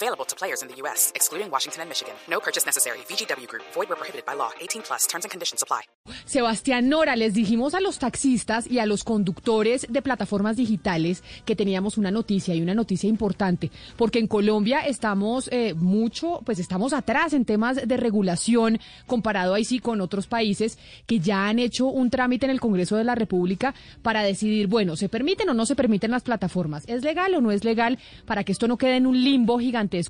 Available to players in the U.S., excluding Washington and Michigan. No purchase necessary. VGW Group. Void where prohibited by law. 18 plus. And conditions apply. Sebastián Nora, les dijimos a los taxistas y a los conductores de plataformas digitales que teníamos una noticia y una noticia importante, porque en Colombia estamos eh, mucho, pues estamos atrás en temas de regulación comparado ahí sí con otros países que ya han hecho un trámite en el Congreso de la República para decidir, bueno, ¿se permiten o no se permiten las plataformas? ¿Es legal o no es legal? Para que esto no quede en un limbo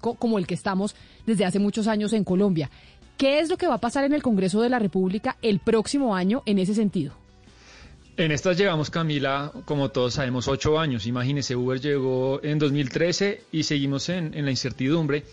como el que estamos desde hace muchos años en Colombia. ¿Qué es lo que va a pasar en el Congreso de la República el próximo año en ese sentido? En estas llevamos, Camila, como todos sabemos, ocho años. Imagínese, Uber llegó en 2013 y seguimos en, en, la incertidumbre.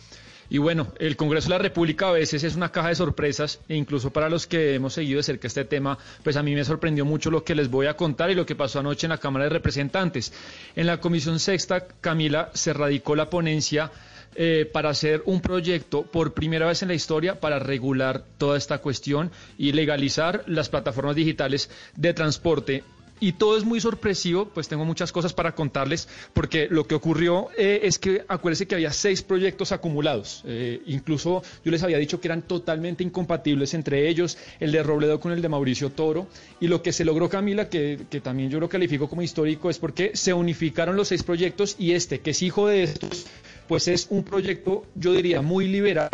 Y bueno, el Congreso de la República a veces es una caja de sorpresas e incluso para los que hemos seguido de cerca este tema, pues a mí me sorprendió mucho lo que les voy a contar y lo que pasó anoche en la Cámara de Representantes. En la Comisión Sexta, Camila, se radicó la ponencia eh, para hacer un proyecto por primera vez en la historia para regular toda esta cuestión y legalizar las plataformas digitales de transporte. Y todo es muy sorpresivo, pues tengo muchas cosas para contarles, porque lo que ocurrió eh, es que acuérdense que había seis proyectos acumulados, eh, incluso yo les había dicho que eran totalmente incompatibles entre ellos, el de Robledo con el de Mauricio Toro, y lo que se logró Camila, que, que también yo lo califico como histórico, es porque se unificaron los seis proyectos y este, que es hijo de estos, pues es un proyecto, yo diría, muy liberal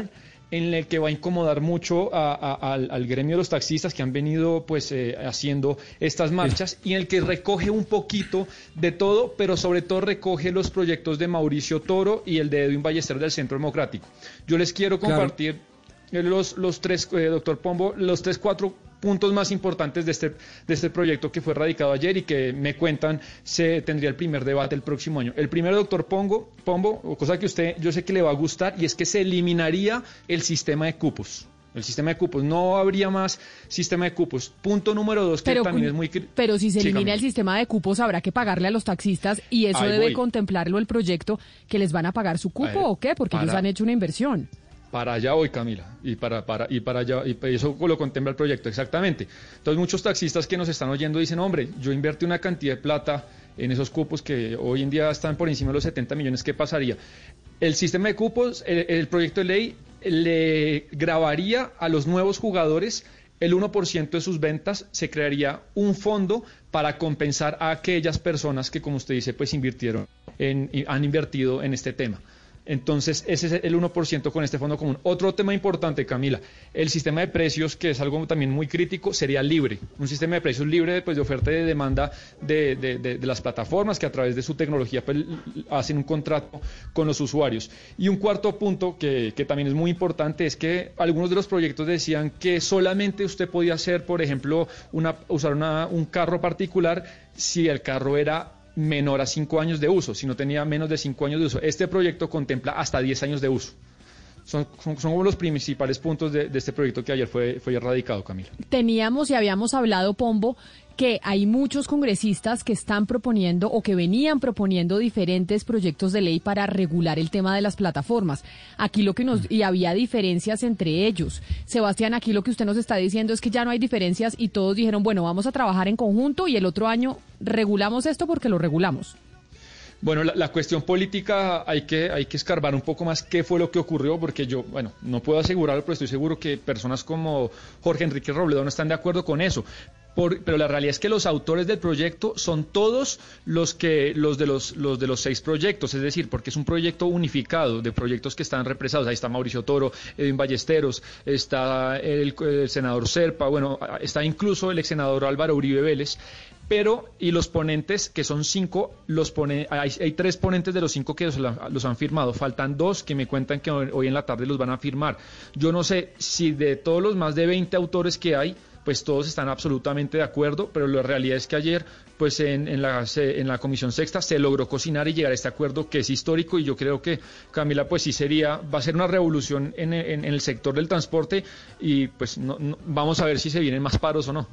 en el que va a incomodar mucho al, gremio de los taxistas que han venido pues eh, haciendo estas marchas y en el que recoge un poquito de todo, pero sobre todo recoge los proyectos de Mauricio Toro y el de Edwin Ballester del Centro Democrático. Yo les quiero compartir los, los tres, eh, doctor Pombo, los tres, cuatro puntos más importantes de este, de este proyecto que fue radicado ayer y que me cuentan se tendría el primer debate el próximo año. El primero, doctor Pongo, Pombo, cosa que usted yo sé que le va a gustar, y es que se eliminaría el sistema de cupos. El sistema de cupos. No habría más sistema de cupos. Punto número dos, que también es muy... Pero si se elimina el sistema de cupos, habrá que pagarle a los taxistas y eso debe contemplarlo el proyecto, que les van a pagar su cupo o qué, porque ellos han hecho una inversión. Para allá voy, Camila, y para, para, y para allá, y eso lo contempla el proyecto, exactamente. Entonces, muchos taxistas que nos están oyendo dicen, hombre, yo invertí una cantidad de plata en esos cupos que hoy en día están por encima de los 70 millones, ¿qué pasaría? El sistema de cupos, el, proyecto de ley le grabaría a los nuevos jugadores el 1% de sus ventas, se crearía un fondo para compensar a aquellas personas que, como usted dice, pues invirtieron, en, han invertido en este tema. Entonces, ese es el 1% con este fondo común. Otro tema importante, Camila, el sistema de precios, que es algo también muy crítico, sería libre. Un sistema de precios libre pues, de oferta y de demanda de, las plataformas que a través de su tecnología pues, hacen un contrato con los usuarios. Y un cuarto punto que, también es muy importante es que algunos de los proyectos decían que solamente usted podía hacer, por ejemplo, una, usar un carro particular si el carro era menor a 5 años de uso, si no tenía menos de 5 años de uso. Este proyecto contempla hasta 10 años de uso. Son, son, los principales puntos de, este proyecto que ayer fue, fue erradicado, Camila. Teníamos y habíamos hablado, Pombo, que hay muchos congresistas que están proponiendo o que venían proponiendo diferentes proyectos de ley para regular el tema de las plataformas. Aquí lo que nos y había diferencias entre ellos. Sebastián, aquí lo que usted nos está diciendo es que ya no hay diferencias y todos dijeron, bueno, vamos a trabajar en conjunto y el otro año regulamos esto porque lo regulamos. Bueno, la, cuestión política hay que, hay que escarbar un poco más qué fue lo que ocurrió, porque yo, bueno, no puedo asegurarlo, pero estoy seguro que personas como Jorge Enrique Robledo no están de acuerdo con eso pero la realidad es que los autores del proyecto son todos los que los de los, los de los seis proyectos, es decir, porque es un proyecto unificado de proyectos que están represados. Ahí está Mauricio Toro, Edwin Ballesteros, está el, senador Serpa, bueno, está incluso el ex senador Álvaro Uribe Vélez pero y los ponentes, que son cinco, los pone, hay, tres ponentes de los cinco que los, han firmado, faltan dos que me cuentan que hoy, en la tarde los van a firmar. Yo no sé si de todos los más de 20 autores que hay, pues todos están absolutamente de acuerdo, pero la realidad es que ayer, pues en, en, la, en la Comisión Sexta se logró cocinar y llegar a este acuerdo que es histórico y yo creo que, Camila, pues sí sería, va a ser una revolución en, en el sector del transporte y pues no, vamos a ver si se vienen más paros o no.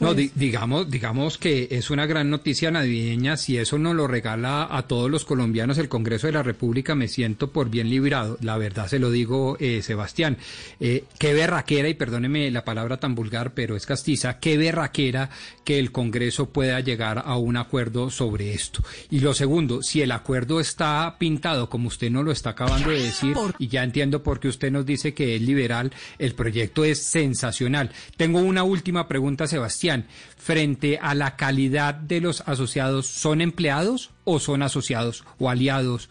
No, pues digamos, digamos que es una gran noticia navideña. Si eso nos lo regala a todos los colombianos el Congreso de la República, me siento por bien librado. La verdad se lo digo, eh, Sebastián. Eh, qué berraquera, y perdóneme la palabra tan vulgar, pero es castiza, qué berraquera que el Congreso pueda llegar a un acuerdo sobre esto. Y lo segundo, si el acuerdo está pintado como usted nos lo está acabando de decir, y ya entiendo por qué usted nos dice que es liberal, el proyecto es sensacional. Tengo una última pregunta, Sebastián frente a la calidad de los asociados, ¿son empleados o son asociados o aliados?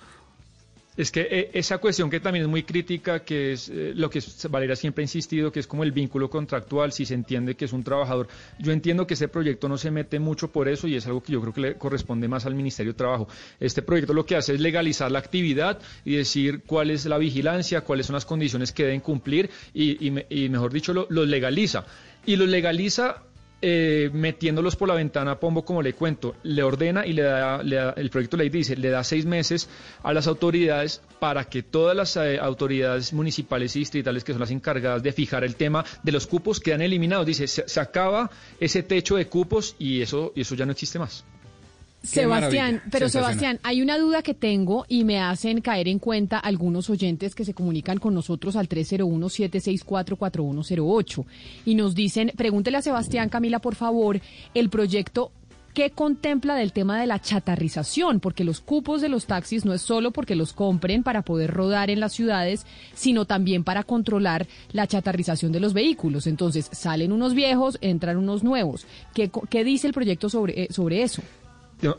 Es que eh, esa cuestión que también es muy crítica, que es eh, lo que Valeria siempre ha insistido, que es como el vínculo contractual, si se entiende que es un trabajador. Yo entiendo que ese proyecto no se mete mucho por eso y es algo que yo creo que le corresponde más al Ministerio de Trabajo. Este proyecto lo que hace es legalizar la actividad y decir cuál es la vigilancia, cuáles son las condiciones que deben cumplir y, mejor dicho, lo, lo legaliza. Y lo legaliza eh, metiéndolos por la ventana Pombo, como le cuento, le ordena y le da, el proyecto ley dice, le da seis meses a las autoridades para que todas las eh, autoridades municipales y distritales que son las encargadas de fijar el tema de los cupos quedan eliminados. Dice, se, acaba ese techo de cupos y eso, y eso ya no existe más. Sebastián, pero Sebastián, hay una duda que tengo y me hacen caer en cuenta algunos oyentes que se comunican con nosotros al 301-764-4108 y nos dicen, pregúntele a Sebastián, Camila, por favor, el proyecto ¿qué contempla del tema de la chatarrización? Porque los cupos de los taxis no es solo porque los compren para poder rodar en las ciudades, sino también para controlar la chatarrización de los vehículos. Entonces, salen unos viejos, entran unos nuevos. ¿Qué, qué dice el proyecto sobre, eh, sobre eso?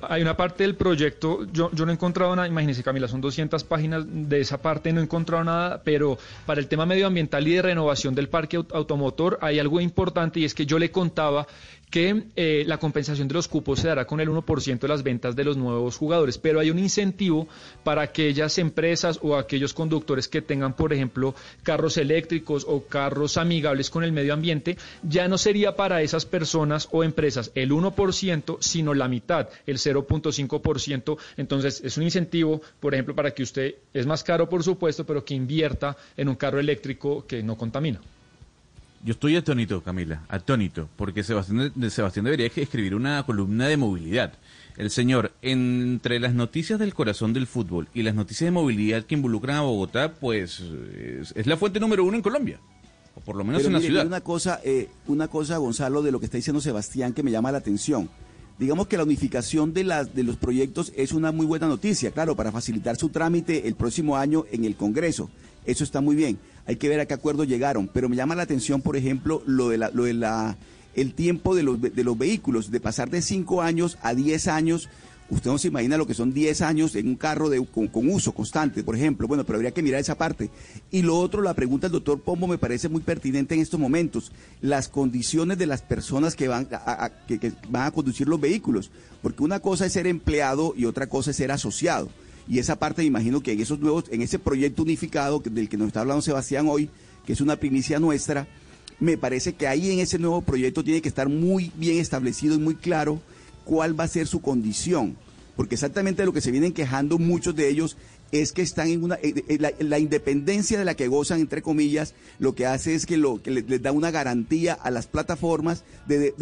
Hay una parte del proyecto, yo, no he encontrado nada, imagínense Camila, son 200 páginas, de esa parte no he encontrado nada, pero para el tema medioambiental y de renovación del parque automotor hay algo importante y es que yo le contaba que eh, la compensación de los cupos se dará con el 1% de las ventas de los nuevos jugadores, pero hay un incentivo para aquellas empresas o aquellos conductores que tengan, por ejemplo, carros eléctricos o carros amigables con el medio ambiente, ya no sería para esas personas o empresas el 1%, sino la mitad, el 0.5%. Entonces, es un incentivo, por ejemplo, para que usted, es más caro, por supuesto, pero que invierta en un carro eléctrico que no contamina. Yo estoy atónito, Camila, atónito, porque Sebastián, Sebastián debería escribir una columna de movilidad. El señor, entre las noticias del corazón del fútbol y las noticias de movilidad que involucran a Bogotá, pues es, la fuente número uno en Colombia, o por lo menos en la ciudad. Una cosa, eh, una cosa, Gonzalo, de lo que está diciendo Sebastián que me llama la atención. Digamos que la unificación de, las, de los proyectos es una muy buena noticia, claro, para facilitar su trámite el próximo año en el Congreso. Eso está muy bien hay que ver a qué acuerdo llegaron. Pero me llama la atención, por ejemplo, lo de la, lo de la, el tiempo de los, de los vehículos, de pasar de 5 años a 10 años. Usted no se imagina lo que son 10 años en un carro de, con, uso constante, por ejemplo. Bueno, pero habría que mirar esa parte. Y lo otro, la pregunta del doctor Pombo me parece muy pertinente en estos momentos. Las condiciones de las personas que van que van a conducir los vehículos. Porque una cosa es ser empleado y otra cosa es ser asociado. Y esa parte me imagino que en esos nuevos, en ese proyecto unificado del que nos está hablando Sebastián hoy, que es una primicia nuestra, me parece que ahí en ese nuevo proyecto tiene que estar muy bien establecido y muy claro cuál va a ser su condición. Porque exactamente lo que se vienen quejando muchos de ellos es que están en una eh, eh, la, independencia de la que gozan entre comillas lo que hace es que lo que les, da una garantía a las plataformas de,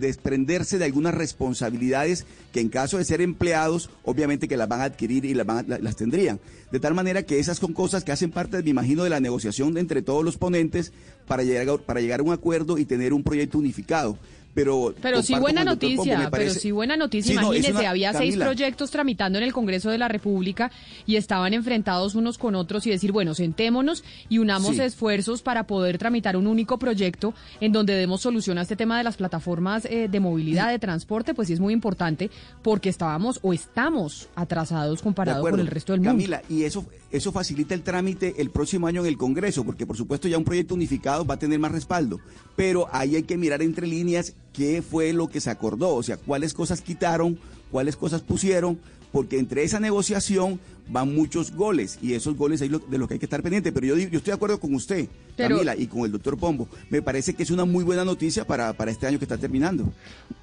desprenderse de algunas responsabilidades que en caso de ser empleados obviamente que las van a adquirir y las, las tendrían de tal manera que esas son cosas que hacen parte me imagino de la negociación entre todos los ponentes para llegar para llegar a un acuerdo y tener un proyecto unificado pero pero sí buena noticia, pero sí buena noticia. Imagínese, había seis proyectos tramitando en el Congreso de la República y estaban enfrentados unos con otros y decir, bueno, sentémonos y unamos esfuerzos para poder tramitar un único proyecto en donde demos solución a este tema de las plataformas eh, de movilidad, de transporte, pues sí es muy importante porque estábamos o estamos atrasados comparado con el resto del mundo. Camila, y eso eso facilita el trámite el próximo año en el Congreso, porque por supuesto ya un proyecto unificado va a tener más respaldo, pero ahí hay que mirar entre líneas qué fue lo que se acordó, o sea, cuáles cosas quitaron, cuáles cosas pusieron, porque entre esa negociación van muchos goles y esos goles ahí de los que hay que estar pendiente. Pero yo, yo estoy de acuerdo con usted, Camila, y con el doctor Pombo. Me parece que es una muy buena noticia para, para este año que está terminando.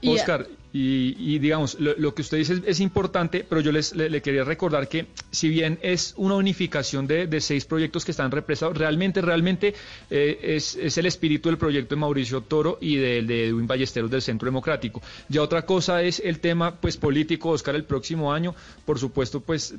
Oscar, y, digamos, lo, que usted dice es, importante, pero yo les le, quería recordar que si bien es una unificación de, seis proyectos que están represados, realmente, realmente eh, es, es, el espíritu del proyecto de Mauricio Toro y del de Edwin Ballesteros del Centro Democrático. Ya otra cosa es el tema pues político, Oscar, el próximo año, por supuesto, pues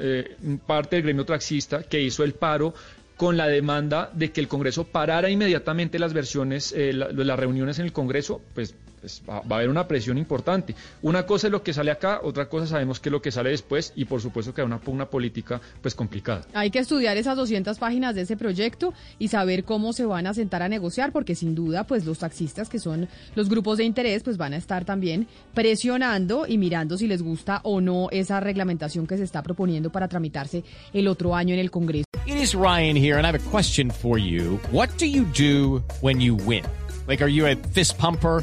eh, parte del gremio taxista que hizo el paro con la demanda de que el Congreso parara inmediatamente las versiones, eh, las reuniones en el Congreso, pues pues, va, a haber una presión importante. Una cosa es lo que sale acá, otra cosa sabemos que es lo que sale después y por supuesto que hay una pugna política pues complicada. Hay que estudiar esas 200 páginas de ese proyecto y saber cómo se van a sentar a negociar porque sin duda pues los taxistas que son los grupos de interés pues van a estar también presionando y mirando si les gusta o no esa reglamentación que se está proponiendo para tramitarse el otro año en el Congreso. It is Ryan here and I have a question for you. What do you do when you win? Like are you a fist pumper?